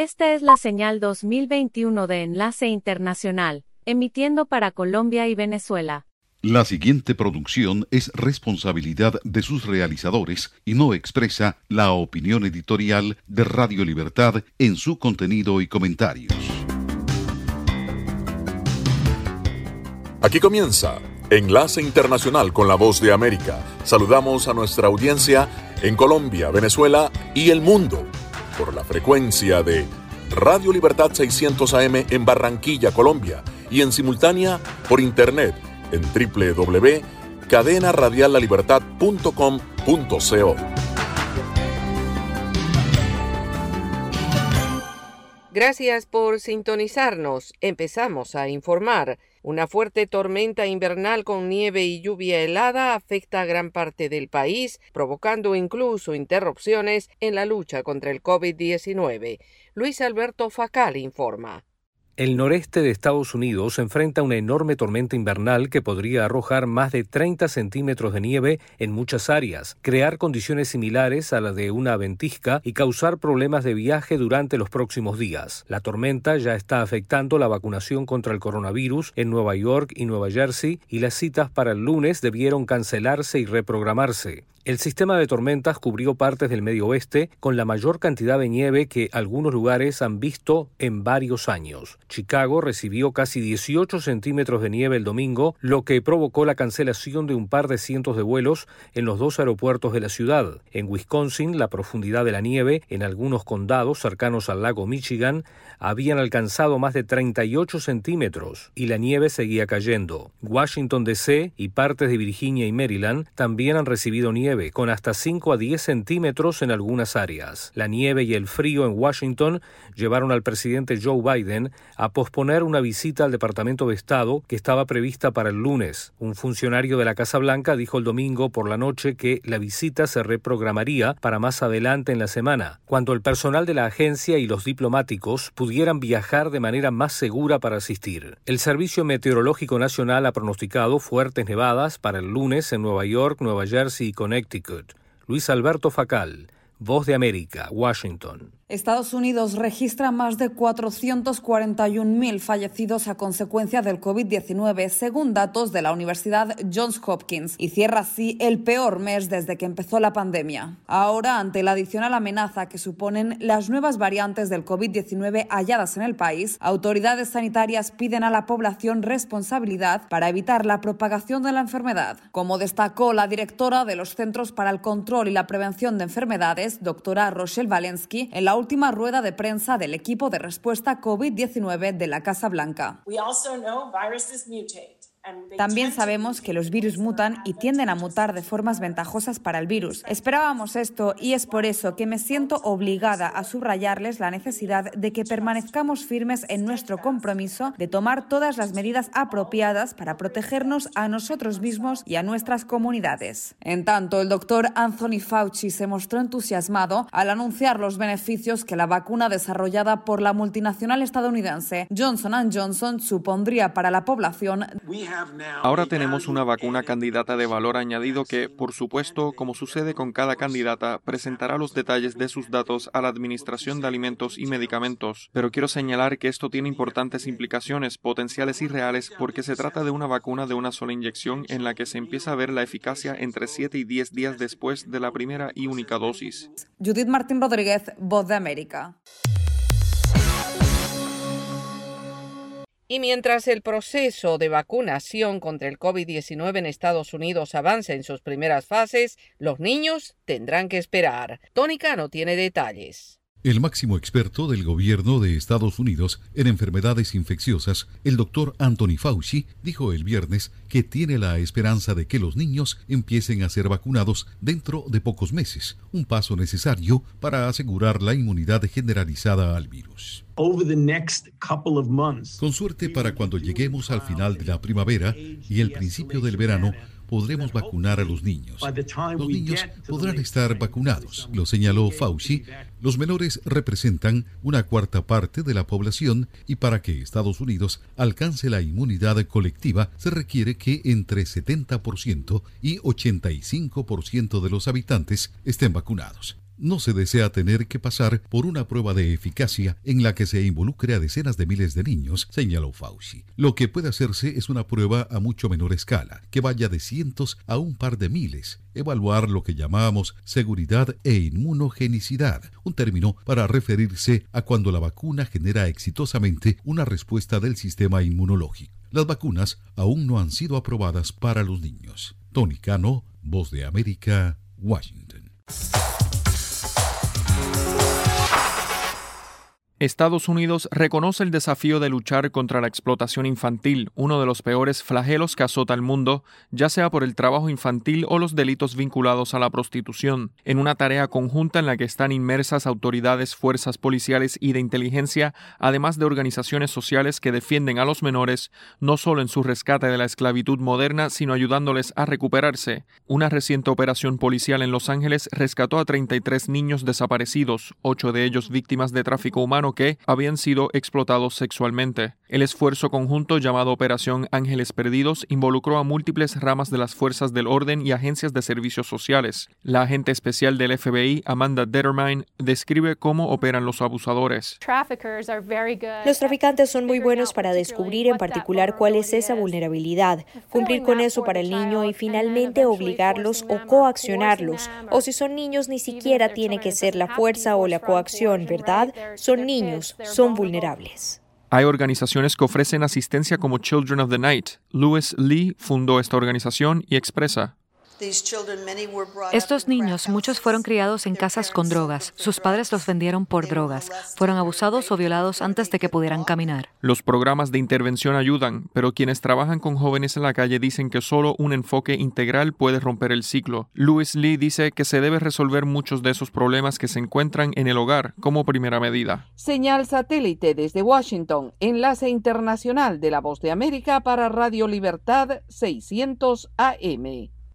Esta es la señal 2021 de Enlace Internacional, emitiendo para Colombia y Venezuela. La siguiente producción es responsabilidad de sus realizadores y no expresa la opinión editorial de Radio Libertad en su contenido y comentarios. Aquí comienza Enlace Internacional con la Voz de América. Saludamos a nuestra audiencia en Colombia, Venezuela y el mundo por la frecuencia de Radio Libertad 600 AM en Barranquilla, Colombia y en simultánea por internet en www.cadenaradiallalibertad.com.co. Gracias por sintonizarnos. Empezamos a informar. Una fuerte tormenta invernal con nieve y lluvia helada afecta a gran parte del país, provocando incluso interrupciones en la lucha contra el COVID-19. Luis Alberto Facal informa. El noreste de Estados Unidos enfrenta una enorme tormenta invernal que podría arrojar más de 30 centímetros de nieve en muchas áreas, crear condiciones similares a las de una ventisca y causar problemas de viaje durante los próximos días. La tormenta ya está afectando la vacunación contra el coronavirus en Nueva York y Nueva Jersey y las citas para el lunes debieron cancelarse y reprogramarse. El sistema de tormentas cubrió partes del medio oeste con la mayor cantidad de nieve que algunos lugares han visto en varios años. Chicago recibió casi 18 centímetros de nieve el domingo, lo que provocó la cancelación de un par de cientos de vuelos en los dos aeropuertos de la ciudad. En Wisconsin, la profundidad de la nieve en algunos condados cercanos al lago Michigan habían alcanzado más de 38 centímetros y la nieve seguía cayendo. Washington DC y partes de Virginia y Maryland también han recibido nieve con hasta 5 a 10 centímetros en algunas áreas. La nieve y el frío en Washington llevaron al presidente Joe Biden a posponer una visita al Departamento de Estado que estaba prevista para el lunes. Un funcionario de la Casa Blanca dijo el domingo por la noche que la visita se reprogramaría para más adelante en la semana, cuando el personal de la agencia y los diplomáticos pudieran viajar de manera más segura para asistir. El Servicio Meteorológico Nacional ha pronosticado fuertes nevadas para el lunes en Nueva York, Nueva Jersey y Connecticut Luis Alberto Facal, Voz de América, Washington. Estados Unidos registra más de 441.000 fallecidos a consecuencia del COVID-19, según datos de la Universidad Johns Hopkins, y cierra así el peor mes desde que empezó la pandemia. Ahora, ante la adicional amenaza que suponen las nuevas variantes del COVID-19 halladas en el país, autoridades sanitarias piden a la población responsabilidad para evitar la propagación de la enfermedad. Como destacó la directora de los Centros para el Control y la Prevención de Enfermedades, doctora Rochelle Valensky, en la última rueda de prensa del equipo de respuesta COVID-19 de la Casa Blanca. También sabemos que los virus mutan y tienden a mutar de formas ventajosas para el virus. Esperábamos esto y es por eso que me siento obligada a subrayarles la necesidad de que permanezcamos firmes en nuestro compromiso de tomar todas las medidas apropiadas para protegernos a nosotros mismos y a nuestras comunidades. En tanto, el doctor Anthony Fauci se mostró entusiasmado al anunciar los beneficios que la vacuna desarrollada por la multinacional estadounidense Johnson Johnson supondría para la población. Ahora tenemos una vacuna candidata de valor añadido que, por supuesto, como sucede con cada candidata, presentará los detalles de sus datos a la Administración de Alimentos y Medicamentos. Pero quiero señalar que esto tiene importantes implicaciones potenciales y reales porque se trata de una vacuna de una sola inyección en la que se empieza a ver la eficacia entre 7 y 10 días después de la primera y única dosis. Judith Martín Rodríguez, Voz de América. Y mientras el proceso de vacunación contra el COVID-19 en Estados Unidos avanza en sus primeras fases, los niños tendrán que esperar. Tony Cano tiene detalles. El máximo experto del gobierno de Estados Unidos en enfermedades infecciosas, el doctor Anthony Fauci, dijo el viernes que tiene la esperanza de que los niños empiecen a ser vacunados dentro de pocos meses, un paso necesario para asegurar la inmunidad generalizada al virus. Con suerte para cuando lleguemos al final de la primavera y el principio del verano, podremos vacunar a los niños. Los niños podrán estar vacunados, lo señaló Fauci. Los menores representan una cuarta parte de la población y para que Estados Unidos alcance la inmunidad colectiva se requiere que entre 70% y 85% de los habitantes estén vacunados. No se desea tener que pasar por una prueba de eficacia en la que se involucre a decenas de miles de niños, señaló Fauci. Lo que puede hacerse es una prueba a mucho menor escala, que vaya de cientos a un par de miles, evaluar lo que llamamos seguridad e inmunogenicidad, un término para referirse a cuando la vacuna genera exitosamente una respuesta del sistema inmunológico. Las vacunas aún no han sido aprobadas para los niños. Tony Cano, Voz de América, Washington. Estados Unidos reconoce el desafío de luchar contra la explotación infantil, uno de los peores flagelos que azota al mundo, ya sea por el trabajo infantil o los delitos vinculados a la prostitución, en una tarea conjunta en la que están inmersas autoridades, fuerzas policiales y de inteligencia, además de organizaciones sociales que defienden a los menores, no solo en su rescate de la esclavitud moderna, sino ayudándoles a recuperarse. Una reciente operación policial en Los Ángeles rescató a 33 niños desaparecidos, ocho de ellos víctimas de tráfico humano que habían sido explotados sexualmente. El esfuerzo conjunto llamado Operación Ángeles Perdidos involucró a múltiples ramas de las fuerzas del orden y agencias de servicios sociales. La agente especial del FBI, Amanda Dettermine, describe cómo operan los abusadores. Los traficantes son muy buenos para descubrir en particular cuál es esa vulnerabilidad, cumplir con eso para el niño y finalmente obligarlos o coaccionarlos. O si son niños, ni siquiera tiene que ser la fuerza o la coacción, ¿verdad? Son niños niños son vulnerables. Hay organizaciones que ofrecen asistencia como Children of the Night. Louis Lee fundó esta organización y expresa, estos niños, muchos fueron criados en casas con drogas. Sus padres los vendieron por drogas. Fueron abusados o violados antes de que pudieran caminar. Los programas de intervención ayudan, pero quienes trabajan con jóvenes en la calle dicen que solo un enfoque integral puede romper el ciclo. Louis Lee dice que se debe resolver muchos de esos problemas que se encuentran en el hogar como primera medida. Señal satélite desde Washington, enlace internacional de la Voz de América para Radio Libertad 600 AM.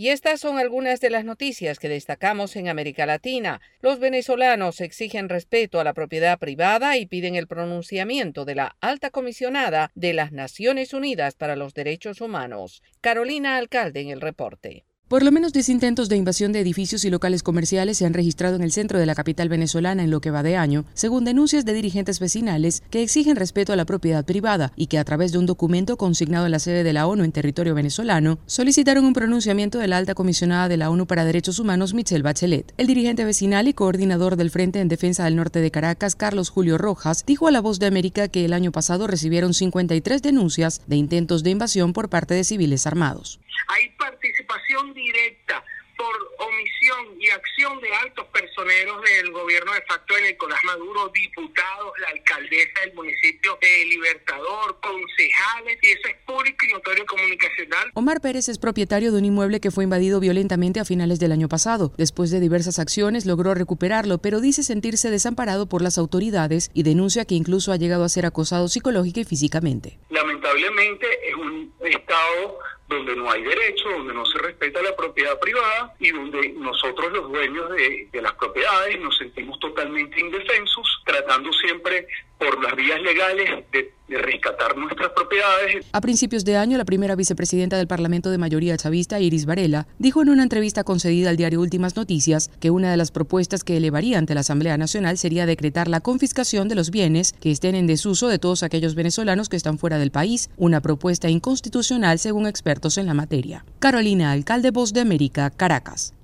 Y estas son algunas de las noticias que destacamos en América Latina. Los venezolanos exigen respeto a la propiedad privada y piden el pronunciamiento de la alta comisionada de las Naciones Unidas para los Derechos Humanos. Carolina Alcalde en el reporte. Por lo menos 10 intentos de invasión de edificios y locales comerciales se han registrado en el centro de la capital venezolana en lo que va de año, según denuncias de dirigentes vecinales que exigen respeto a la propiedad privada y que a través de un documento consignado en la sede de la ONU en territorio venezolano solicitaron un pronunciamiento de la alta comisionada de la ONU para Derechos Humanos, Michelle Bachelet. El dirigente vecinal y coordinador del Frente en Defensa del Norte de Caracas, Carlos Julio Rojas, dijo a La Voz de América que el año pasado recibieron 53 denuncias de intentos de invasión por parte de civiles armados. Hay participación directa por omisión y acción de altos personeros del gobierno de facto de Nicolás Maduro, diputados, la alcaldesa del municipio de Libertador, concejales, y eso es público y notorio comunicacional. Omar Pérez es propietario de un inmueble que fue invadido violentamente a finales del año pasado. Después de diversas acciones logró recuperarlo, pero dice sentirse desamparado por las autoridades y denuncia que incluso ha llegado a ser acosado psicológica y físicamente. Lamentablemente es un estado donde no hay derecho, donde no se respeta la propiedad privada y donde nosotros los dueños de, de las propiedades nos sentimos totalmente indefensos, tratando siempre por las vías legales de, rescatar nuestras propiedades. A principios de año, la primera vicepresidenta del Parlamento de mayoría chavista, Iris Varela, dijo en una entrevista concedida al diario Últimas Noticias que una de las propuestas que elevaría ante la Asamblea Nacional sería decretar la confiscación de los bienes que estén en desuso de todos aquellos venezolanos que están fuera del país, una propuesta inconstitucional según expertos en la materia. Carolina, alcalde Voz de América, Caracas.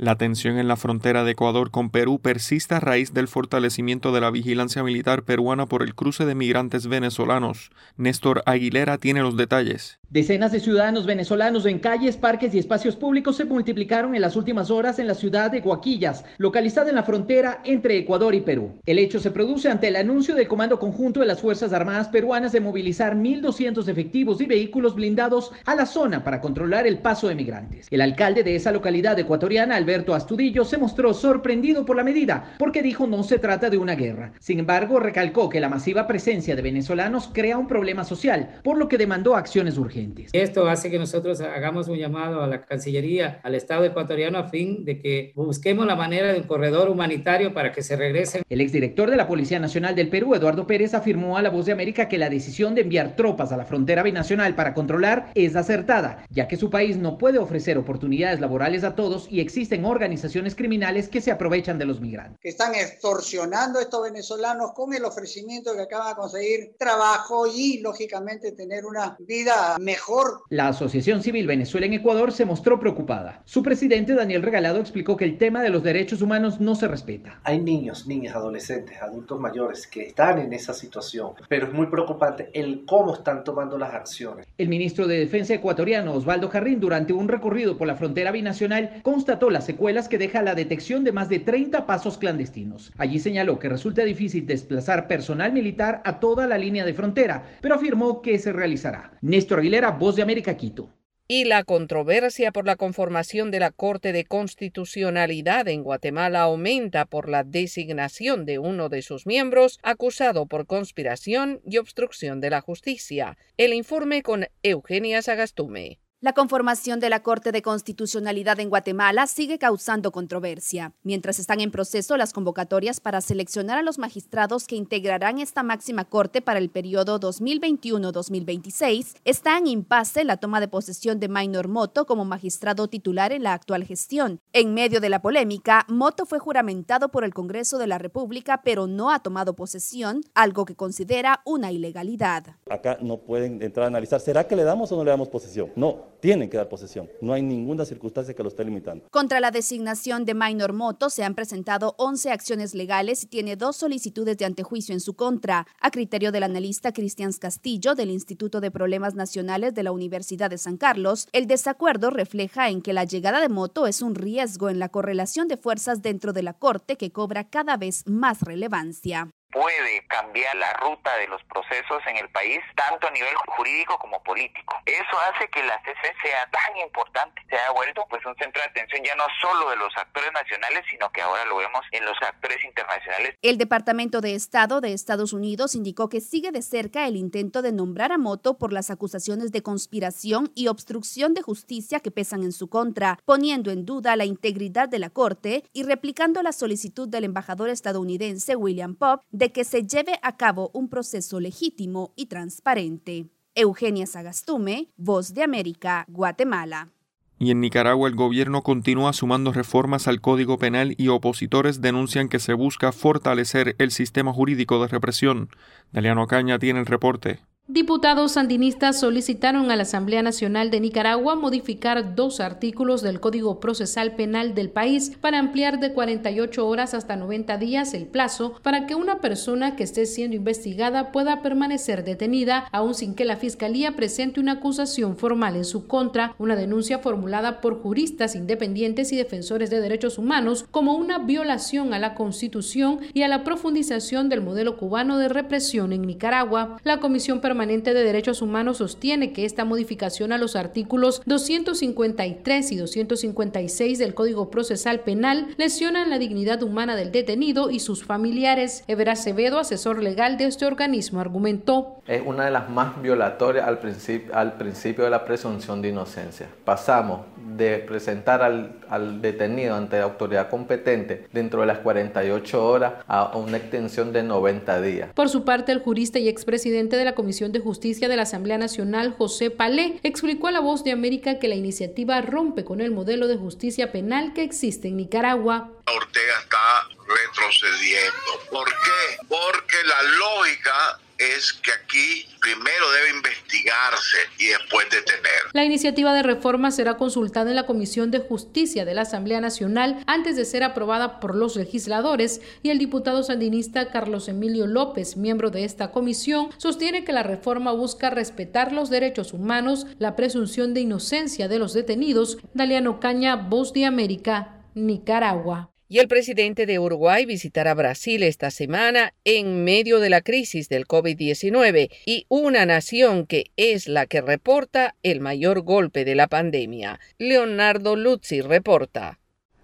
La tensión en la frontera de Ecuador con Perú persiste a raíz del fortalecimiento de la vigilancia militar peruana por el cruce de migrantes venezolanos. Néstor Aguilera tiene los detalles. Decenas de ciudadanos venezolanos en calles, parques y espacios públicos se multiplicaron en las últimas horas en la ciudad de Guaquillas, localizada en la frontera entre Ecuador y Perú. El hecho se produce ante el anuncio del Comando Conjunto de las Fuerzas Armadas Peruanas de movilizar 1.200 efectivos y vehículos blindados a la zona para controlar el paso de migrantes. El alcalde de esa localidad ecuatoriana, Alberto Astudillo, se mostró sorprendido por la medida, porque dijo no se trata de una guerra. Sin embargo, recalcó que la masiva presencia de venezolanos crea un problema social, por lo que demandó acciones urgentes. Esto hace que nosotros hagamos un llamado a la Cancillería, al Estado ecuatoriano, a fin de que busquemos la manera de un corredor humanitario para que se regresen. El exdirector de la Policía Nacional del Perú, Eduardo Pérez, afirmó a La Voz de América que la decisión de enviar tropas a la frontera binacional para controlar es acertada, ya que su país no puede ofrecer oportunidades laborales a todos y existen organizaciones criminales que se aprovechan de los migrantes. Que están extorsionando a estos venezolanos con el ofrecimiento que acaban de conseguir trabajo y, lógicamente, tener una vida mejor mejor. La Asociación Civil Venezuela en Ecuador se mostró preocupada. Su presidente Daniel Regalado explicó que el tema de los derechos humanos no se respeta. Hay niños, niñas, adolescentes, adultos mayores que están en esa situación, pero es muy preocupante el cómo están tomando las acciones. El ministro de Defensa ecuatoriano Osvaldo Jarrín durante un recorrido por la frontera binacional constató las secuelas que deja la detección de más de 30 pasos clandestinos. Allí señaló que resulta difícil desplazar personal militar a toda la línea de frontera, pero afirmó que se realizará. Néstor Aguilera Voz de América, Quito. Y la controversia por la conformación de la Corte de Constitucionalidad en Guatemala aumenta por la designación de uno de sus miembros acusado por conspiración y obstrucción de la justicia. El informe con Eugenia Sagastume. La conformación de la Corte de Constitucionalidad en Guatemala sigue causando controversia, mientras están en proceso las convocatorias para seleccionar a los magistrados que integrarán esta máxima Corte para el periodo 2021-2026. Está en impasse la toma de posesión de Maynor Moto como magistrado titular en la actual gestión. En medio de la polémica, Moto fue juramentado por el Congreso de la República, pero no ha tomado posesión, algo que considera una ilegalidad. Acá no pueden entrar a analizar, ¿será que le damos o no le damos posesión? No, tienen que dar posesión. No hay ninguna circunstancia que lo esté limitando. Contra la designación de Minor Moto se han presentado 11 acciones legales y tiene dos solicitudes de antejuicio en su contra. A criterio del analista Cristian Castillo del Instituto de Problemas Nacionales de la Universidad de San Carlos, el desacuerdo refleja en que la llegada de Moto es un riesgo en la correlación de fuerzas dentro de la Corte que cobra cada vez más relevancia puede cambiar la ruta de los procesos en el país, tanto a nivel jurídico como político. Eso hace que la CC sea tan importante, se ha vuelto pues un centro de atención ya no solo de los actores nacionales, sino que ahora lo vemos en los actores internacionales. El Departamento de Estado de Estados Unidos indicó que sigue de cerca el intento de nombrar a Moto por las acusaciones de conspiración y obstrucción de justicia que pesan en su contra, poniendo en duda la integridad de la Corte y replicando la solicitud del embajador estadounidense William Pop de que se lleve a cabo un proceso legítimo y transparente. Eugenia Sagastume, Voz de América, Guatemala. Y en Nicaragua el gobierno continúa sumando reformas al Código Penal y opositores denuncian que se busca fortalecer el sistema jurídico de represión. Daliano Caña tiene el reporte. Diputados sandinistas solicitaron a la Asamblea Nacional de Nicaragua modificar dos artículos del Código Procesal Penal del país para ampliar de 48 horas hasta 90 días el plazo para que una persona que esté siendo investigada pueda permanecer detenida aun sin que la Fiscalía presente una acusación formal en su contra, una denuncia formulada por juristas independientes y defensores de derechos humanos como una violación a la Constitución y a la profundización del modelo cubano de represión en Nicaragua. La Comisión Permanente Permanente de Derechos Humanos sostiene que esta modificación a los artículos 253 y 256 del Código Procesal Penal lesionan la dignidad humana del detenido y sus familiares. Ever Acevedo, asesor legal de este organismo, argumentó. Es una de las más violatorias al, principio, al principio de la presunción de inocencia. Pasamos de presentar al, al, detenido ante la autoridad competente dentro de las 48 horas a una extensión de 90 días. Por su parte, el jurista y expresidente de la Comisión de Justicia de la Asamblea Nacional, José Palé, explicó a La Voz de América que la iniciativa rompe con el modelo de justicia penal que existe en Nicaragua. Ortega está retrocediendo. ¿Por qué? Porque la lógica es que aquí primero debe investigarse y después detener. La iniciativa de reforma será consultada en la Comisión de Justicia de la Asamblea Nacional antes de ser aprobada por los legisladores y el diputado sandinista Carlos Emilio López, miembro de esta comisión, sostiene que la reforma busca respetar los derechos humanos, la presunción de inocencia de los detenidos. Daliano Caña, Voz de América, Nicaragua. Y el presidente de Uruguay visitará Brasil esta semana en medio de la crisis del COVID-19 y una nación que es la que reporta el mayor golpe de la pandemia. Leonardo Luzzi reporta.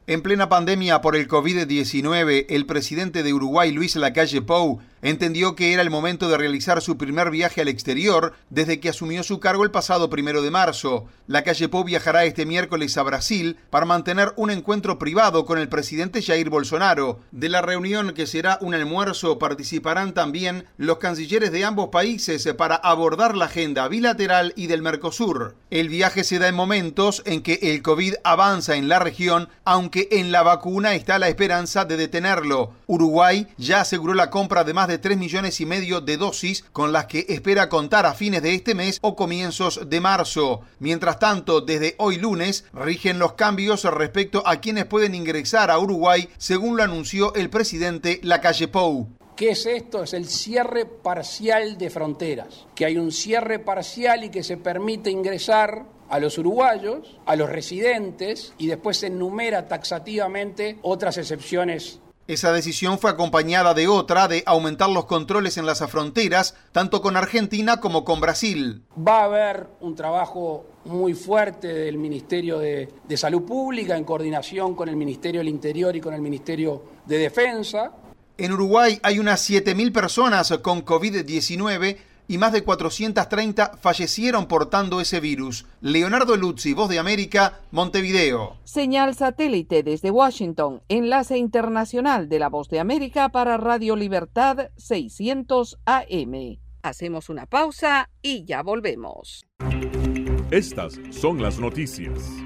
En plena pandemia por el COVID-19, el presidente de Uruguay, Luis Lacalle Pou, entendió que era el momento de realizar su primer viaje al exterior desde que asumió su cargo el pasado primero de marzo. La calle Pou viajará este miércoles a Brasil para mantener un encuentro privado con el presidente Jair Bolsonaro. De la reunión, que será un almuerzo, participarán también los cancilleres de ambos países para abordar la agenda bilateral y del Mercosur. El viaje se da en momentos en que el COVID avanza en la región, aunque en la vacuna está la esperanza de detenerlo. Uruguay ya aseguró la compra de más de 3 millones y medio de dosis con las que espera contar a fines de este mes o comienzos de marzo. Mientras tanto, desde hoy lunes rigen los cambios respecto a quienes pueden ingresar a Uruguay, según lo anunció el presidente Lacalle Pou. ¿Qué es esto? Es el cierre parcial de fronteras. Que hay un cierre parcial y que se permite ingresar a los uruguayos, a los residentes y después se enumera taxativamente otras excepciones esa decisión fue acompañada de otra de aumentar los controles en las fronteras, tanto con Argentina como con Brasil. Va a haber un trabajo muy fuerte del Ministerio de, de, Salud Pública en coordinación con el Ministerio del Interior y con el Ministerio de Defensa. En Uruguay hay unas 7.000 personas con COVID-19 y más de 430 fallecieron portando ese virus. Leonardo Luzzi, Voz de América, Montevideo. Señal satélite desde Washington, enlace internacional de la Voz de América para Radio Libertad 600 AM. Hacemos una pausa y ya volvemos. Estas son las noticias.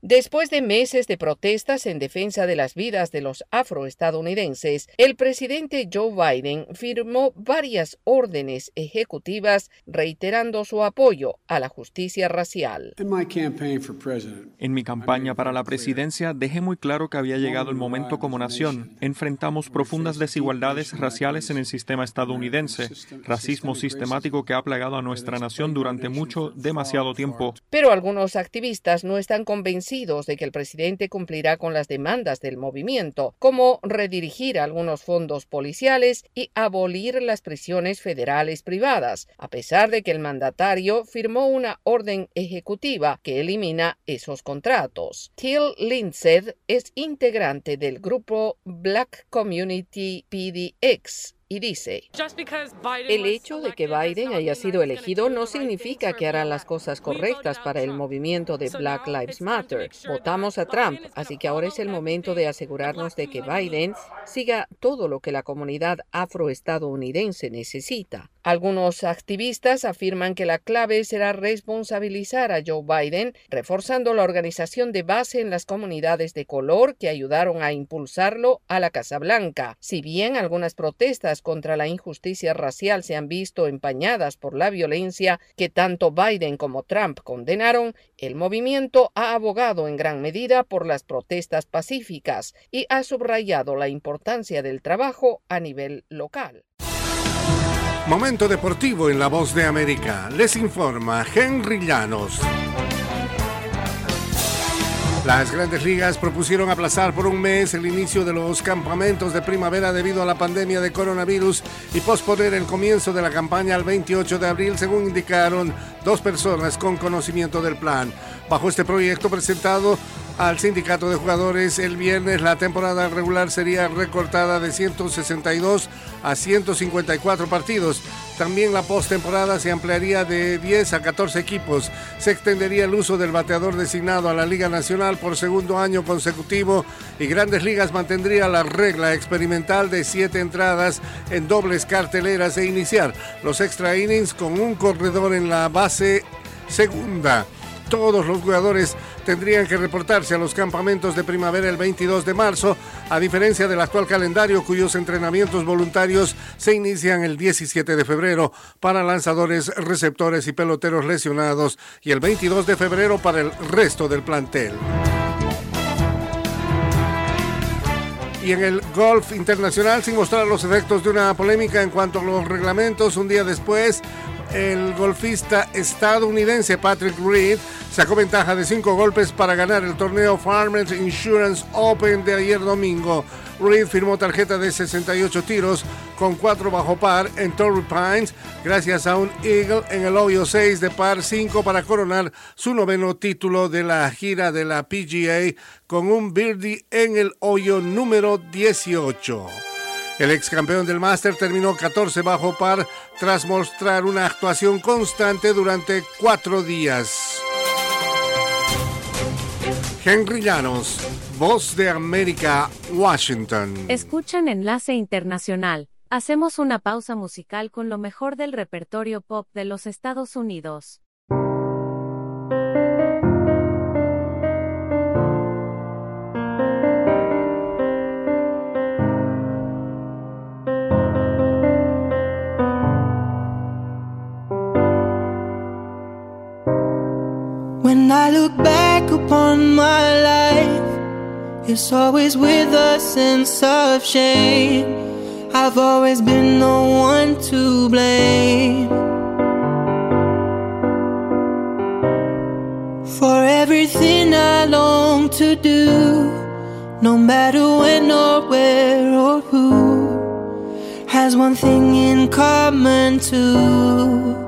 Después de meses de protestas en defensa de las vidas de los afroestadounidenses, el presidente Joe Biden firmó varias órdenes ejecutivas reiterando su apoyo a la justicia racial. En mi campaña para la presidencia dejé muy claro que había llegado el momento como nación. Enfrentamos profundas desigualdades raciales en el sistema estadounidense, racismo sistemático que ha plagado a nuestra nación durante mucho, demasiado tiempo. Pero algunos activistas no están convencidos de que el presidente cumplirá con las demandas del movimiento, como redirigir algunos fondos policiales y abolir las prisiones federales privadas, a pesar de que el mandatario firmó una orden ejecutiva que elimina esos contratos. Till Lindsay es integrante del grupo Black Community PDX y dice, el hecho de que Biden haya sido elegido no significa que hará las cosas correctas para el movimiento de Black Lives Matter. Votamos a Trump, así que ahora es el momento de asegurarnos de que Biden siga todo lo que la comunidad afroestadounidense necesita. Algunos activistas afirman que la clave será responsabilizar a Joe Biden, reforzando la organización de base en las comunidades de color que ayudaron a impulsarlo a la Casa Blanca. Si bien algunas protestas contra la injusticia racial se han visto empañadas por la violencia que tanto Biden como Trump condenaron, el movimiento ha abogado en gran medida por las protestas pacíficas y ha subrayado la importancia del trabajo a nivel local. Momento deportivo en La Voz de América. Les informa Henry Llanos. Las grandes ligas propusieron aplazar por un mes el inicio de los campamentos de primavera debido a la pandemia de coronavirus y posponer el comienzo de la campaña al 28 de abril, según indicaron dos personas con conocimiento del plan. Bajo este proyecto presentado al sindicato de jugadores el viernes, la temporada regular sería recortada de 162 a 154 partidos. También la postemporada se ampliaría de 10 a 14 equipos. Se extendería el uso del bateador designado a la Liga Nacional por segundo año consecutivo y Grandes Ligas mantendría la regla experimental de 7 entradas en dobles carteleras e iniciar los extra innings con un corredor en la base segunda. Todos los jugadores tendrían que reportarse a los campamentos de primavera el 22 de marzo, a diferencia del actual calendario cuyos entrenamientos voluntarios se inician el 17 de febrero para lanzadores, receptores y peloteros lesionados y el 22 de febrero para el resto del plantel. y en el golf internacional sin mostrar los efectos de una polémica en cuanto a los reglamentos. Un día después, el golfista estadounidense Patrick Reed sacó ventaja de cinco golpes para ganar el torneo Farmers Insurance Open de ayer domingo. Reed firmó tarjeta de 68 tiros con 4 bajo par en Torrey Pines gracias a un Eagle en el hoyo 6 de par 5 para coronar su noveno título de la gira de la PGA con un birdie en el hoyo número 18. El ex campeón del Master terminó 14 bajo par tras mostrar una actuación constante durante cuatro días. Henry Llanos, Voz de América, Washington. Escuchan Enlace Internacional. Hacemos una pausa musical con lo mejor del repertorio pop de los Estados Unidos. When I look back upon my life, it's always with a sense of shame. I've always been the one to blame for everything I long to do, no matter when or where or who has one thing in common too.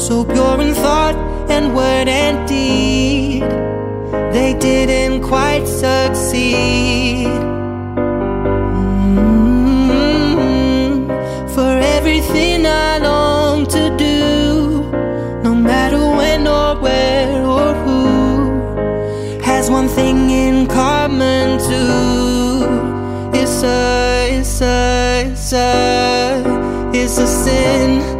so pure in thought and word and deed. They didn't quite succeed. Mm, For everything I long to do, no matter when or where or who, has one thing in common too. It's a, it's a, it's a, it's a sin.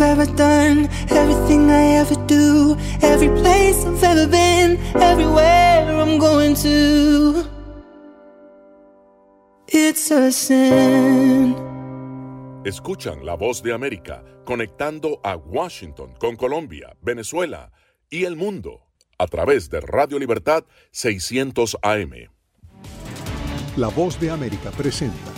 Everything I've ever done, everything I ever do, every place I've ever been, everywhere I'm going to. It's a sin. Escuchan la voz de América conectando a Washington con Colombia, Venezuela y el mundo a través de Radio Libertad 600 AM. La voz de América presenta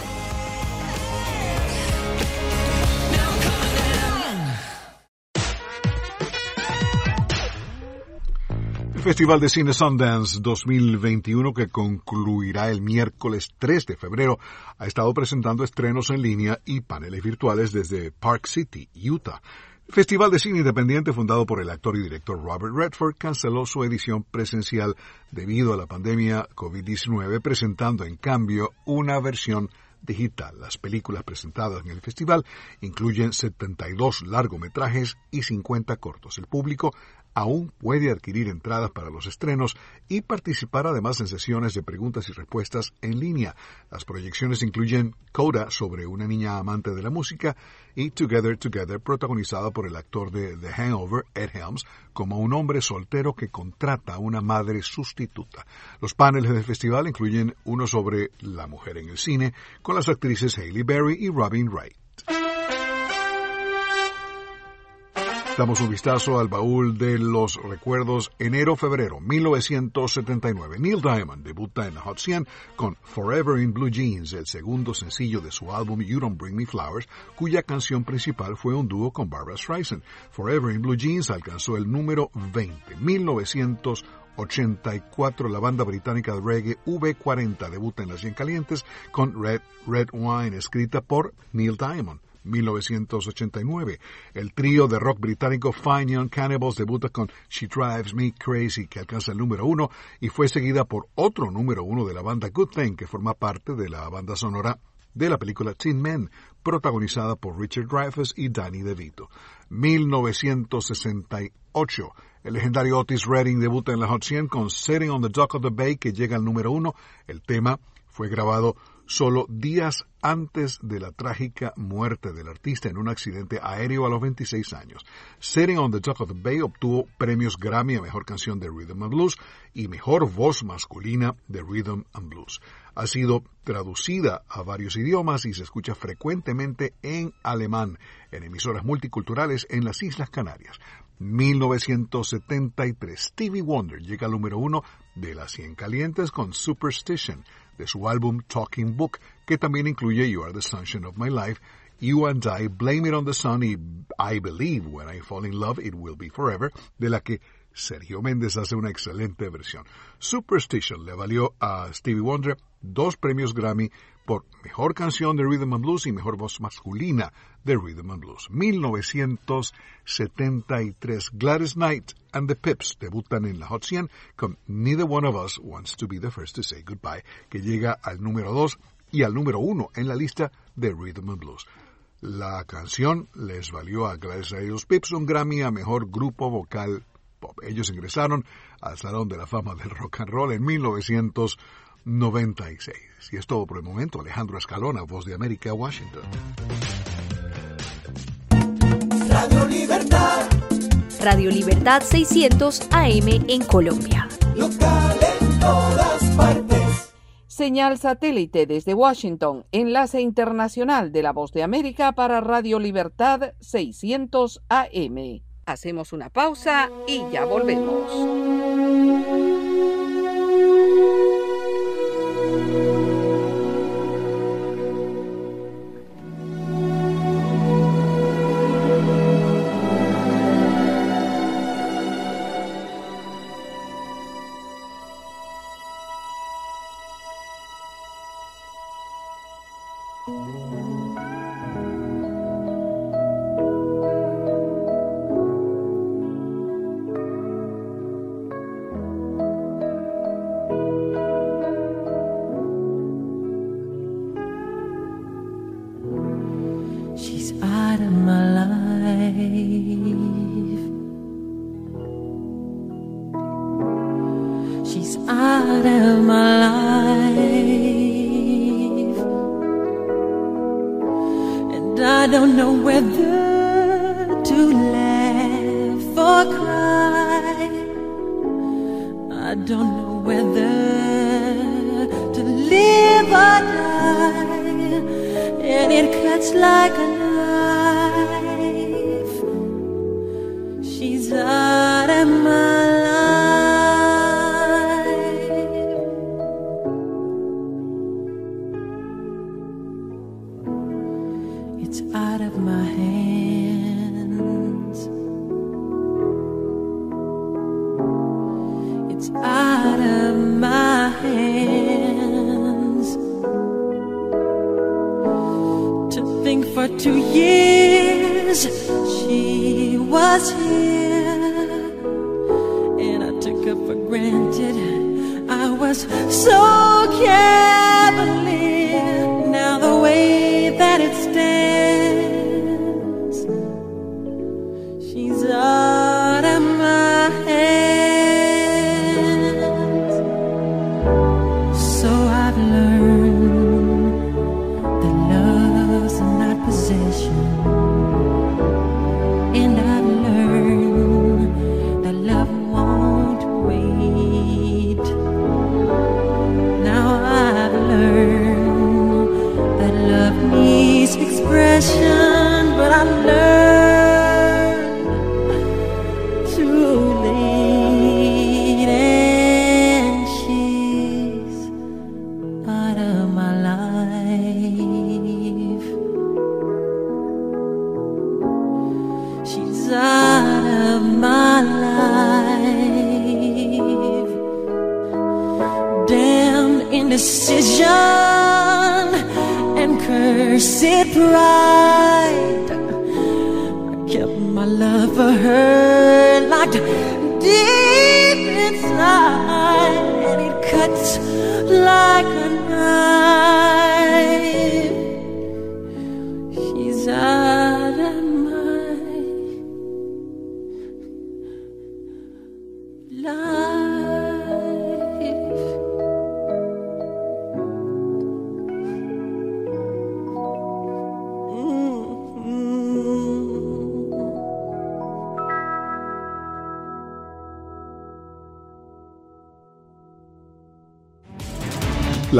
Festival de Cine Sundance 2021, que concluirá el miércoles 3 de febrero, ha estado presentando estrenos en línea y paneles virtuales desde Park City, Utah. El Festival de Cine Independiente, fundado por el actor y director Robert Redford, canceló su edición presencial debido a la pandemia COVID-19, presentando en cambio una versión digital. Las películas presentadas en el festival incluyen 72 largometrajes y 50 cortos. El público aún puede adquirir entradas para los estrenos y participar además en sesiones de preguntas y respuestas en línea. Las proyecciones incluyen Coda sobre una niña amante de la música y Together Together protagonizada por el actor de The Hangover, Ed Helms, como un hombre soltero que contrata a una madre sustituta. Los paneles del festival incluyen uno sobre la mujer en el cine con las actrices Hailey Berry y Robin Wright. Damos un vistazo al baúl de los recuerdos enero-febrero 1979. Neil Diamond debuta en Hot 100 con Forever in Blue Jeans, el segundo sencillo de su álbum You Don't Bring Me Flowers, cuya canción principal fue un dúo con Barbara Streisand. Forever in Blue Jeans alcanzó el número 20. 1984, la banda británica de reggae V40 debuta en las 100 calientes con Red, Red Wine, escrita por Neil Diamond. 1989. El trío de rock británico Fine Young Cannibals debuta con She Drives Me Crazy, que alcanza el número uno y fue seguida por otro número uno de la banda Good Thing, que forma parte de la banda sonora de la película Teen Men, protagonizada por Richard Dreyfuss y Danny DeVito. 1968. El legendario Otis Redding debuta en la Hot 100 con Setting on the Dock of the Bay, que llega al número uno. El tema fue grabado solo días antes de la trágica muerte del artista en un accidente aéreo a los 26 años. Setting on the Dock of the Bay obtuvo premios Grammy a Mejor Canción de Rhythm and Blues y Mejor Voz Masculina de Rhythm and Blues. Ha sido traducida a varios idiomas y se escucha frecuentemente en alemán en emisoras multiculturales en las Islas Canarias. 1973, Stevie Wonder llega al número uno de las 100 calientes con Superstition de su álbum Talking Book, que también incluye You Are the Sunshine of My Life, You and I, Blame It on the Sun y I Believe When I Fall in Love It Will Be Forever, de la que Sergio Méndez hace una excelente versión. Superstition le valió a Stevie Wonder dos premios Grammy por Mejor Canción de Rhythm and Blues y Mejor Voz Masculina de Rhythm and Blues. 1973, Gladys Knight and the Pips debutan en la Hot 100 con Neither One of Us Wants to Be the First to Say Goodbye, que llega al número 2 y al número 1 en la lista de Rhythm and Blues. La canción les valió a Gladys Knight y los Pips un Grammy a Mejor Grupo Vocal Pop. Ellos ingresaron al Salón de la Fama del Rock and Roll en 1996. Y es todo por el momento. Alejandro Escalona, Voz de América, Washington. Radio Libertad. Radio Libertad 600 AM en Colombia. Local en todas partes. Señal satélite desde Washington, enlace internacional de la Voz de América para Radio Libertad 600 AM. Hacemos una pausa y ya volvemos. She's out of my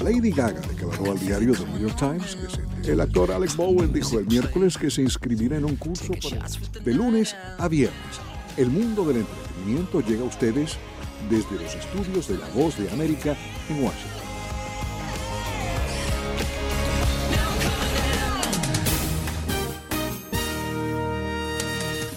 Lady Gaga declaró al diario The New York Times que el actor Alex Bowen dijo el miércoles que se inscribirá en un curso para- de lunes a viernes. El mundo del entretenimiento llega a ustedes desde los estudios de La Voz de América en Washington.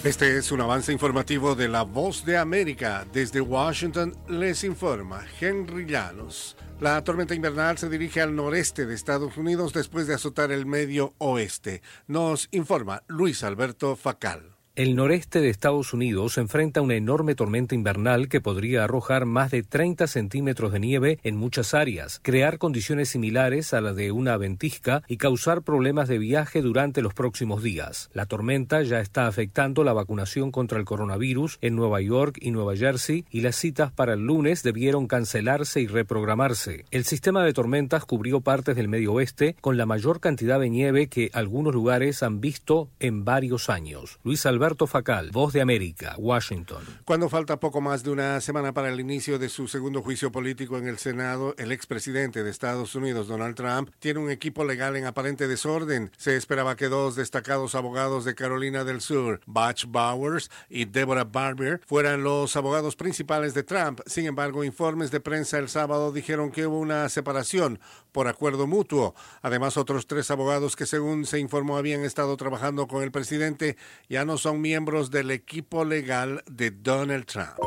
Este es un avance informativo de La Voz de América. Desde Washington les informa Henry Llanos. La tormenta invernal se dirige al noreste de Estados Unidos después de azotar el medio oeste. Nos informa Luis Alberto Facal. El noreste de Estados Unidos enfrenta una enorme tormenta invernal que podría arrojar más de 30 centímetros de nieve en muchas áreas, crear condiciones similares a las de una ventisca y causar problemas de viaje durante los próximos días. La tormenta ya está afectando la vacunación contra el coronavirus en Nueva York y Nueva Jersey y las citas para el lunes debieron cancelarse y reprogramarse. El sistema de tormentas cubrió partes del medio oeste con la mayor cantidad de nieve que algunos lugares han visto en varios años. Luis Facal, Voz de América, Washington. Cuando falta poco más de una semana para el inicio de su segundo juicio político en el Senado, el expresidente de Estados Unidos, Donald Trump, tiene un equipo legal en aparente desorden. Se esperaba que dos destacados abogados de Carolina del Sur, Butch Bowers y Deborah Barber, fueran los abogados principales de Trump. Sin embargo, informes de prensa el sábado dijeron que hubo una separación por acuerdo mutuo. Además, otros tres abogados que según se informó habían estado trabajando con el presidente ya no son miembros del equipo legal de Donald Trump.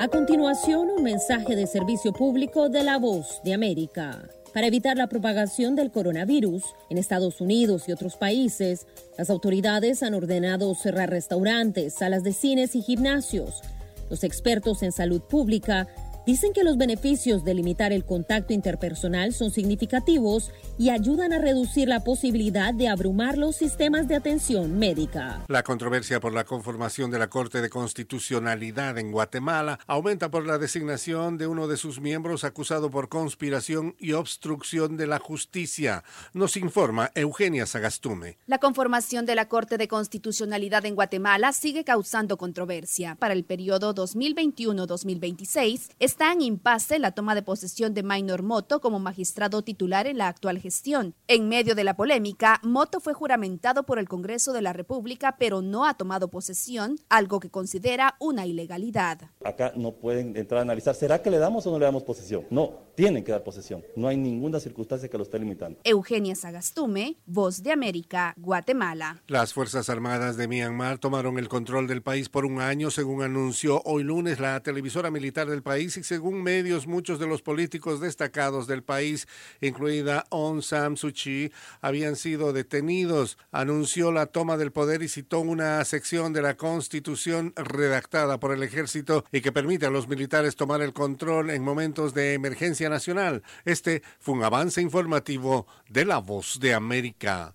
A continuación, un mensaje de servicio público de la voz de América. Para evitar la propagación del coronavirus en Estados Unidos y otros países, las autoridades han ordenado cerrar restaurantes, salas de cines y gimnasios. Los expertos en salud pública dicen que los beneficios de limitar el contacto interpersonal son significativos y ayudan a reducir la posibilidad de abrumar los sistemas de atención médica. La controversia por la conformación de la Corte de Constitucionalidad en Guatemala aumenta por la designación de uno de sus miembros acusado por conspiración y obstrucción de la justicia. Nos informa Eugenia Sagastume. La conformación de la Corte de Constitucionalidad en Guatemala sigue causando controversia. Para el periodo 2021-2026, Está en impasse la toma de posesión de Maynor Moto como magistrado titular en la actual gestión. En medio de la polémica, Moto fue juramentado por el Congreso de la República, pero no ha tomado posesión, algo que considera una ilegalidad. Acá no pueden entrar a analizar, ¿será que le damos o no le damos posesión? No, tienen que dar posesión. No hay ninguna circunstancia que lo esté limitando. Eugenia Sagastume, Voz de América, Guatemala. Las Fuerzas Armadas de Myanmar tomaron el control del país por un año, según anunció hoy lunes la televisora militar del país según medios, muchos de los políticos destacados del país, incluida Aung San Suu Kyi, habían sido detenidos. Anunció la toma del poder y citó una sección de la Constitución redactada por el ejército y que permite a los militares tomar el control en momentos de emergencia nacional. Este fue un avance informativo de La Voz de América.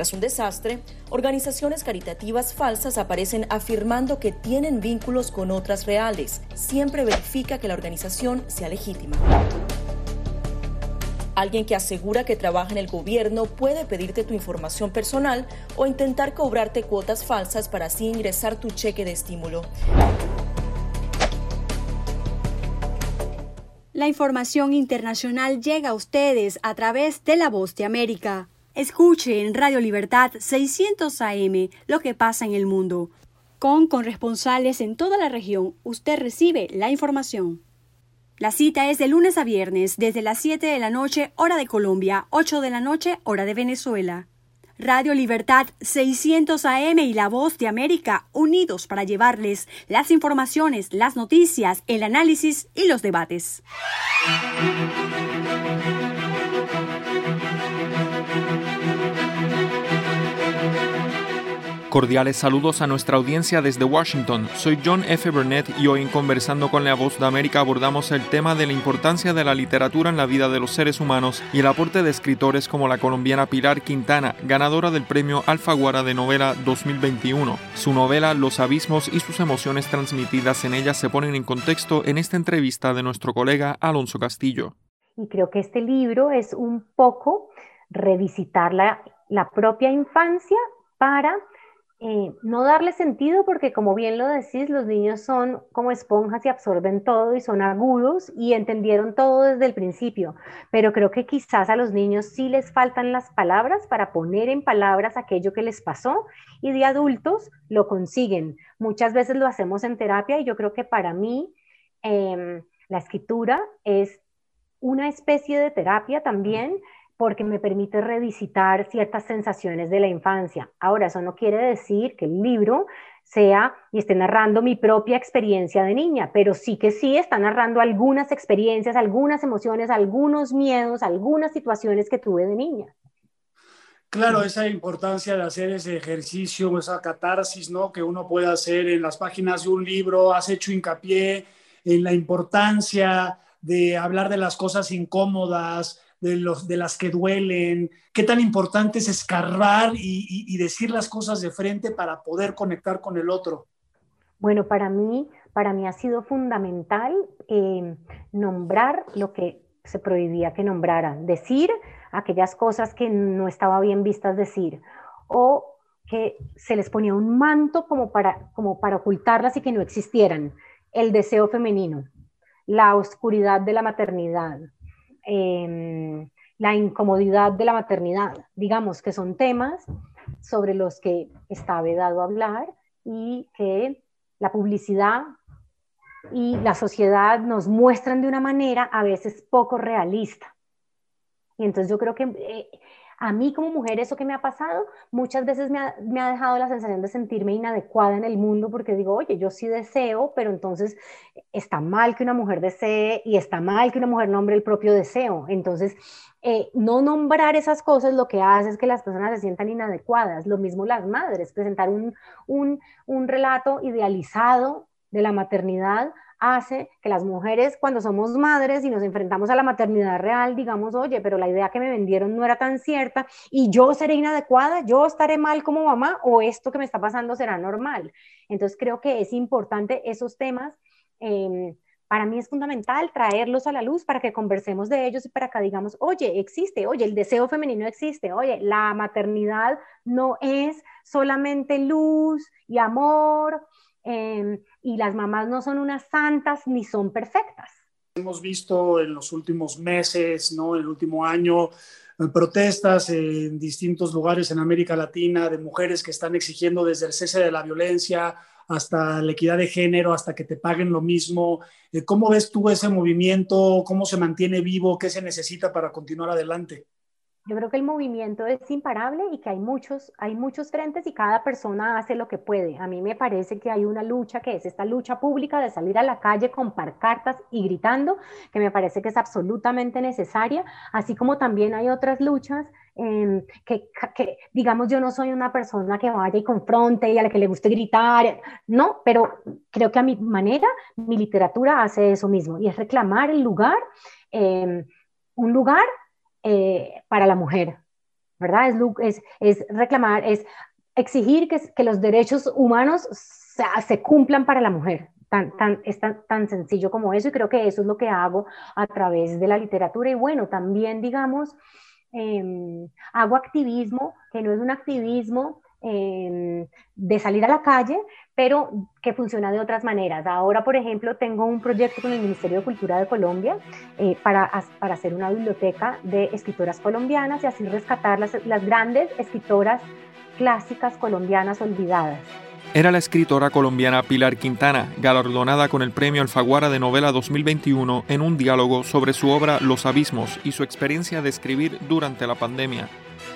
Tras un desastre, organizaciones caritativas falsas aparecen afirmando que tienen vínculos con otras reales. Siempre verifica que la organización sea legítima. Alguien que asegura que trabaja en el gobierno puede pedirte tu información personal o intentar cobrarte cuotas falsas para así ingresar tu cheque de estímulo. La información internacional llega a ustedes a través de La Voz de América. Escuche en Radio Libertad 600 AM lo que pasa en el mundo. Con corresponsales en toda la región, usted recibe la información. La cita es de lunes a viernes, desde las 7 de la noche, hora de Colombia, 8 de la noche, hora de Venezuela. Radio Libertad 600 AM y La Voz de América unidos para llevarles las informaciones, las noticias, el análisis y los debates. Cordiales saludos a nuestra audiencia desde Washington. Soy John F. Burnett y hoy en Conversando con la Voz de América abordamos el tema de la importancia de la literatura en la vida de los seres humanos y el aporte de escritores como la colombiana Pilar Quintana, ganadora del premio Alfaguara de novela 2021. Su novela Los abismos y sus emociones transmitidas en ella se ponen en contexto en esta entrevista de nuestro colega Alonso Castillo. Y creo que este libro es un poco revisitar la, la propia infancia para eh, no darle sentido porque como bien lo decís, los niños son como esponjas y absorben todo y son agudos y entendieron todo desde el principio, pero creo que quizás a los niños sí les faltan las palabras para poner en palabras aquello que les pasó y de adultos lo consiguen. Muchas veces lo hacemos en terapia y yo creo que para mí em, la escritura es una especie de terapia también porque me permite revisitar ciertas sensaciones de la infancia. Ahora, eso no quiere decir que el libro sea y esté narrando mi propia experiencia de niña, pero sí que sí está narrando algunas experiencias, algunas emociones, algunos miedos, algunas situaciones que tuve de niña. Claro, esa importancia de hacer ese ejercicio, esa catarsis, ¿no? Que uno puede hacer en las páginas de un libro, has hecho hincapié en la importancia de hablar de las cosas incómodas, de, los, de las que duelen, qué tan importante es escarbar y, decir las cosas de frente para poder conectar con el otro. Bueno, para mí, para mí ha sido fundamental eh, nombrar lo que se prohibía que nombraran, decir aquellas cosas que no estaba bien vistas decir, o que se les ponía un manto como para, como para ocultarlas y que no existieran. El deseo femenino, la oscuridad de la maternidad, em, la incomodidad de la maternidad, digamos que son temas sobre los que está vedado hablar y que la publicidad y la sociedad nos muestran de una manera a veces poco realista. Y entonces yo creo que eh, a mí como mujer eso que me ha pasado muchas veces me ha, dejado la sensación de sentirme inadecuada en el mundo porque digo, oye, yo sí deseo, pero entonces está mal que una mujer desee y está mal que una mujer nombre el propio deseo. Entonces, eh, no nombrar esas cosas lo que hace es que las personas se sientan inadecuadas. Lo mismo las madres, presentar un, relato idealizado de la maternidad hace que las mujeres cuando somos madres y nos enfrentamos a la maternidad real, digamos, oye, pero la idea que me vendieron no era tan cierta y yo seré inadecuada, yo estaré mal como mamá o esto que me está pasando será normal. Entonces creo que es importante esos temas. Em, para mí es fundamental traerlos a la luz para que conversemos de ellos y para que digamos, oye, existe, oye, el deseo femenino existe, oye, la maternidad no es solamente luz y amor, Em, y las mamás no son unas santas ni son perfectas. Hemos visto en los últimos meses, ¿no? El último año, eh, protestas en distintos lugares en América Latina de mujeres que están exigiendo desde el cese de la violencia hasta la equidad de género, hasta que te paguen lo mismo. Eh, ¿Cómo ves tú ese movimiento? ¿Cómo se mantiene vivo? ¿Qué se necesita para continuar adelante? Yo creo que el movimiento es imparable y que hay muchos, hay muchos frentes y cada persona hace lo que puede. A mí me parece que hay una lucha que es esta lucha pública de salir a la calle con cartas y gritando, que me parece que es absolutamente necesaria, así como también hay otras luchas em, que, que, digamos, yo no soy una persona que vaya y confronte y a la que le guste gritar, no, pero creo que a mi manera, mi literatura hace eso mismo y es reclamar el lugar, em, un lugar eh, para la mujer, ¿verdad? Es, es, reclamar, es exigir que, los derechos humanos se, cumplan para la mujer. Tan, es tan, tan sencillo como eso y creo que eso es lo que hago a través de la literatura y bueno, también digamos, em, hago activismo, que no es un activismo Em, de salir a la calle, pero que funciona de otras maneras. Ahora, por ejemplo, tengo un proyecto con el Ministerio de Cultura de Colombia eh, para, para hacer una biblioteca de escritoras colombianas y así rescatar las, las grandes escritoras clásicas colombianas olvidadas. Era la escritora colombiana Pilar Quintana, galardonada con el Premio Alfaguara de Novela 2021 en un diálogo sobre su obra Los Abismos y su experiencia de escribir durante la pandemia.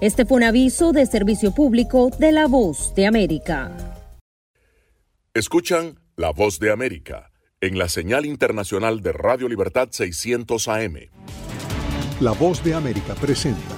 Este fue un aviso de servicio público de la Voz de América. Escuchan La Voz de América en la señal internacional de Radio Libertad 600 AM. La Voz de América presenta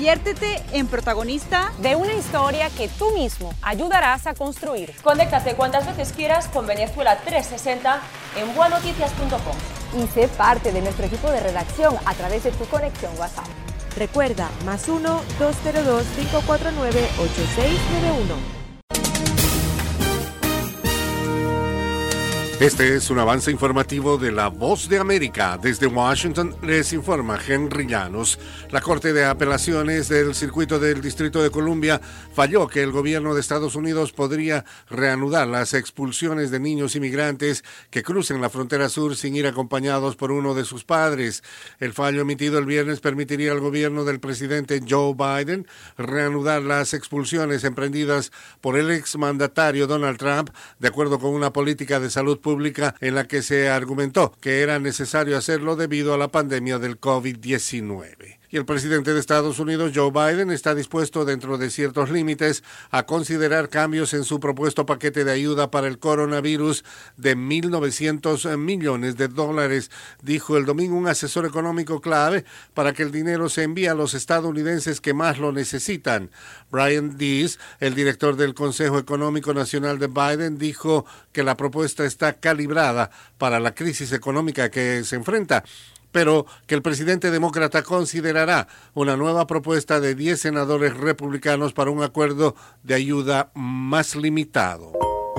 Conviértete en protagonista de una historia que tú mismo ayudarás a construir. Conéctate cuantas veces quieras con Venezuela 360 en buenoticias.com. Y sé parte de nuestro equipo de redacción a través de tu conexión WhatsApp. Recuerda, más 1-202-549-8691. Este es un avance informativo de La Voz de América. Desde Washington les informa Henry Llanos. La Corte de Apelaciones del Circuito del Distrito de Columbia falló que el gobierno de Estados Unidos podría reanudar las expulsiones de niños inmigrantes que crucen la frontera sur sin ir acompañados por uno de sus padres. El fallo emitido el viernes permitiría al gobierno del presidente Joe Biden reanudar las expulsiones emprendidas por el exmandatario Donald Trump, de acuerdo con una política de salud pública pública en la que se argumentó que era necesario hacerlo debido a la pandemia del COVID-19 y el presidente de Estados Unidos, Joe Biden, está dispuesto, dentro de ciertos límites, a considerar cambios en su propuesto paquete de ayuda para el coronavirus de 1.900 millones de dólares, dijo el domingo un asesor económico clave para que el dinero se envíe a los estadounidenses que más lo necesitan. Brian Dees, el director del Consejo Económico Nacional de Biden, dijo que la propuesta está calibrada para la crisis económica que se enfrenta pero que el presidente demócrata considerará una nueva propuesta de 10 senadores republicanos para un acuerdo de ayuda más limitado.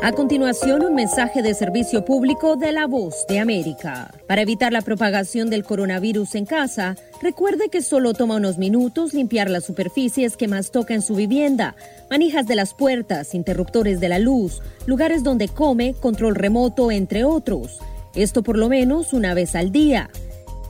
A continuación, un mensaje de servicio público de la voz de América. Para evitar la propagación del coronavirus en casa, recuerde que solo toma unos minutos limpiar las superficies que más toca en su vivienda, manijas de las puertas, interruptores de la luz, lugares donde come, control remoto, entre otros. Esto por lo menos una vez al día.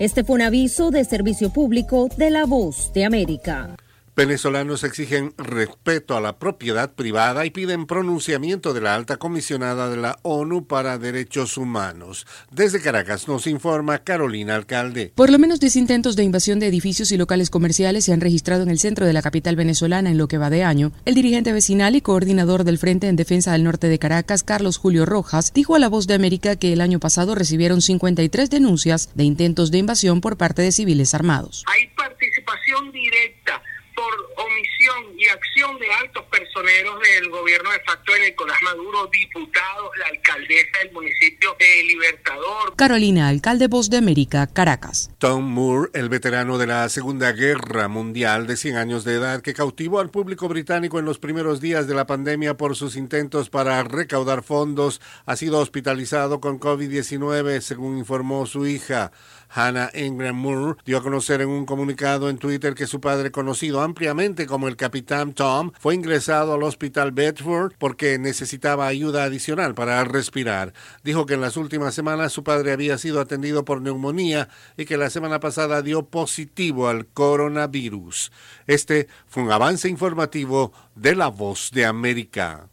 Este fue un aviso de servicio público de La Voz de América. Venezolanos exigen respeto a la propiedad privada y piden pronunciamiento de la alta comisionada de la ONU para Derechos Humanos. Desde Caracas nos informa Carolina Alcalde. Por lo menos 10 intentos de invasión de edificios y locales comerciales se han registrado en el centro de la capital venezolana en lo que va de año. El dirigente vecinal y coordinador del Frente en Defensa del Norte de Caracas, Carlos Julio Rojas, dijo a La Voz de América que el año pasado recibieron 53 denuncias de intentos de invasión por parte de civiles armados. Hay participación directa por omisión y acción de altos personeros del gobierno de facto de Nicolás Maduro, diputados, la alcaldesa del municipio de Libertador. Carolina, alcalde Voz de América, Caracas. Tom Moore, el veterano de la Segunda Guerra Mundial de 100 años de edad, que cautivó al público británico en los primeros días de la pandemia por sus intentos para recaudar fondos, ha sido hospitalizado con COVID-19, según informó su hija. Hannah Ingram Moore dio a conocer en un comunicado en Twitter que su padre, conocido ampliamente como el Capitán Tom, fue ingresado al Hospital Bedford porque necesitaba ayuda adicional para respirar. Dijo que en las últimas semanas su padre había sido atendido por neumonía y que la semana pasada dio positivo al coronavirus. Este fue un avance informativo de La Voz de América.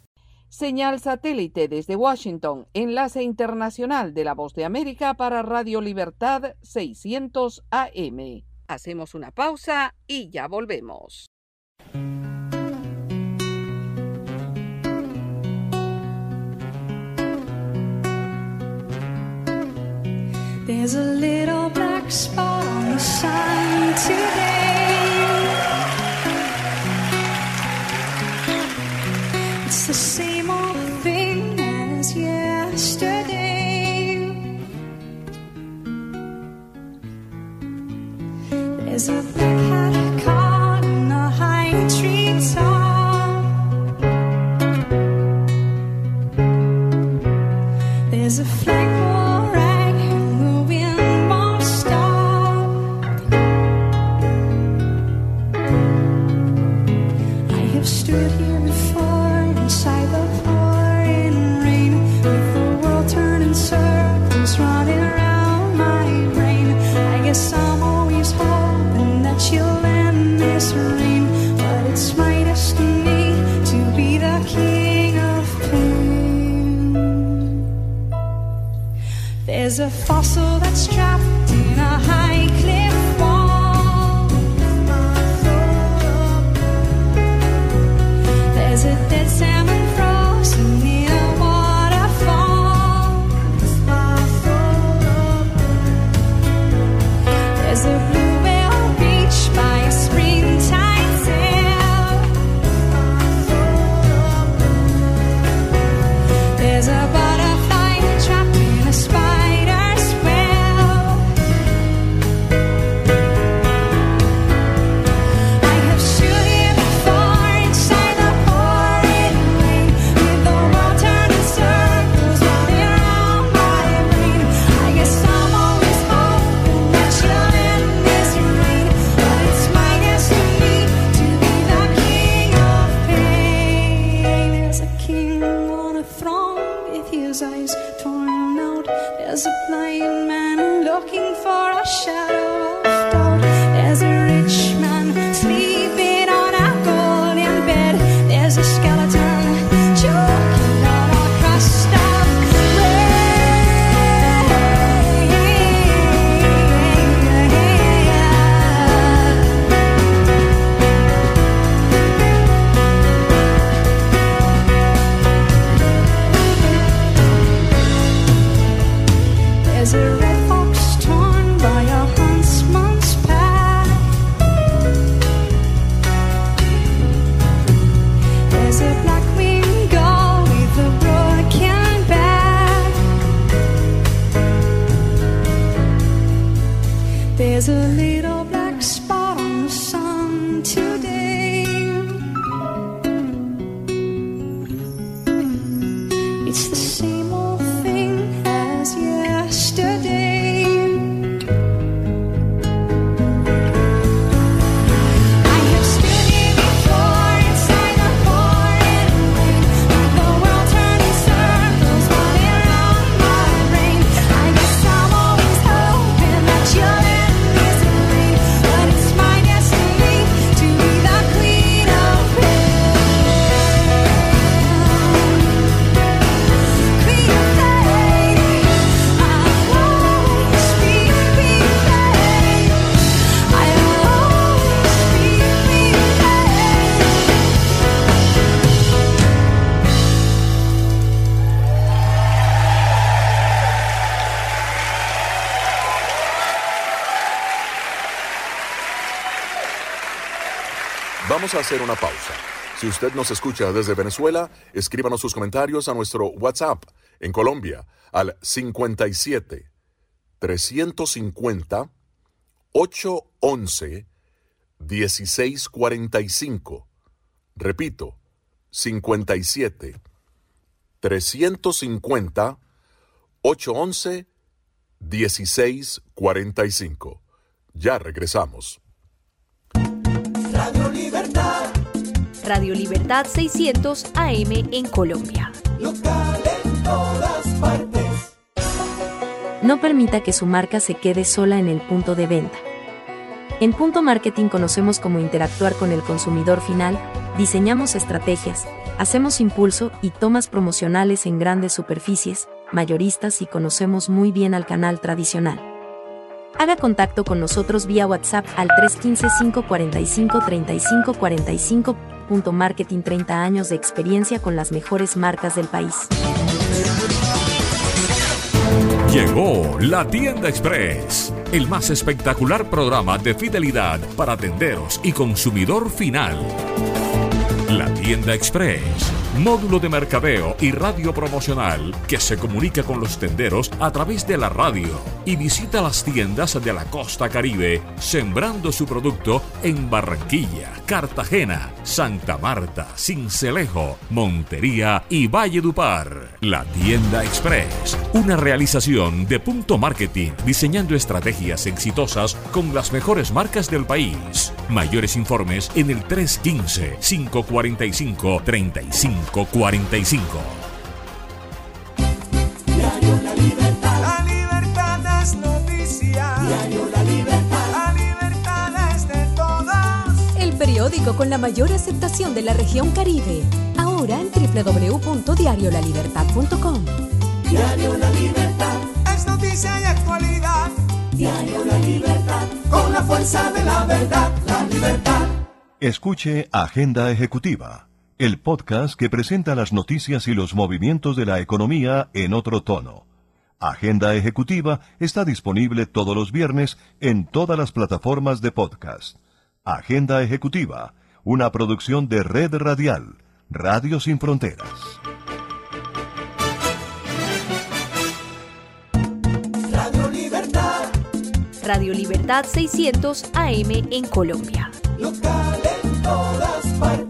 Señal satélite desde Washington, enlace internacional de la Voz de América para Radio Libertad 600 AM. Hacemos una pausa y ya volvemos. There's a little black spot on the sun today. It's the same old There's a black hat A fossil that's trapped It's the same hacer una pausa. Si usted nos escucha desde Venezuela, escríbanos sus comentarios a nuestro WhatsApp en Colombia al 57 350 811 1645. Repito, 57 350 811 1645. Ya regresamos. Radio Libertad, Radio Libertad 600 AM en Colombia. local en todas partes. No permita que su marca se quede sola en el punto de venta. En Punto Marketing conocemos cómo interactuar con el consumidor final, diseñamos estrategias, hacemos impulso y tomas promocionales en grandes superficies, mayoristas y conocemos muy bien al canal tradicional. Haga contacto con nosotros vía WhatsApp al 315-545-3545. Punto Marketing 30 años de experiencia con las mejores marcas del país. Llegó la Tienda Express, el más espectacular programa de fidelidad para tenderos y consumidor final. La Tienda Express, módulo de mercadeo y radio promocional que se comunica con los tenderos a través de la radio y visita las tiendas de la costa caribe sembrando su producto en Barranquilla, Cartagena, Santa Marta, Cincelejo, Montería y Valledupar. La Tienda Express, una realización de Punto Marketing, diseñando estrategias exitosas con las mejores marcas del país. Mayores informes en el 315-545-3545. Diario La Libertad. La libertad es noticia. Diario La Libertad. La libertad es de todos. El periódico con la mayor aceptación de la región Caribe. Ahora en www.diariolalibertad.com. Diario La Libertad. Es noticia y actualidad. Diario La Libertad. Con la fuerza de la verdad. La libertad. Escuche Agenda Ejecutiva, el podcast que presenta las noticias y los movimientos de la economía en otro tono. Agenda Ejecutiva está disponible todos los viernes en todas las plataformas de podcast. Agenda Ejecutiva, una producción de Red Radial, Radio Sin Fronteras. Radio Libertad. Radio Libertad 600 AM en Colombia. Local en todas partes.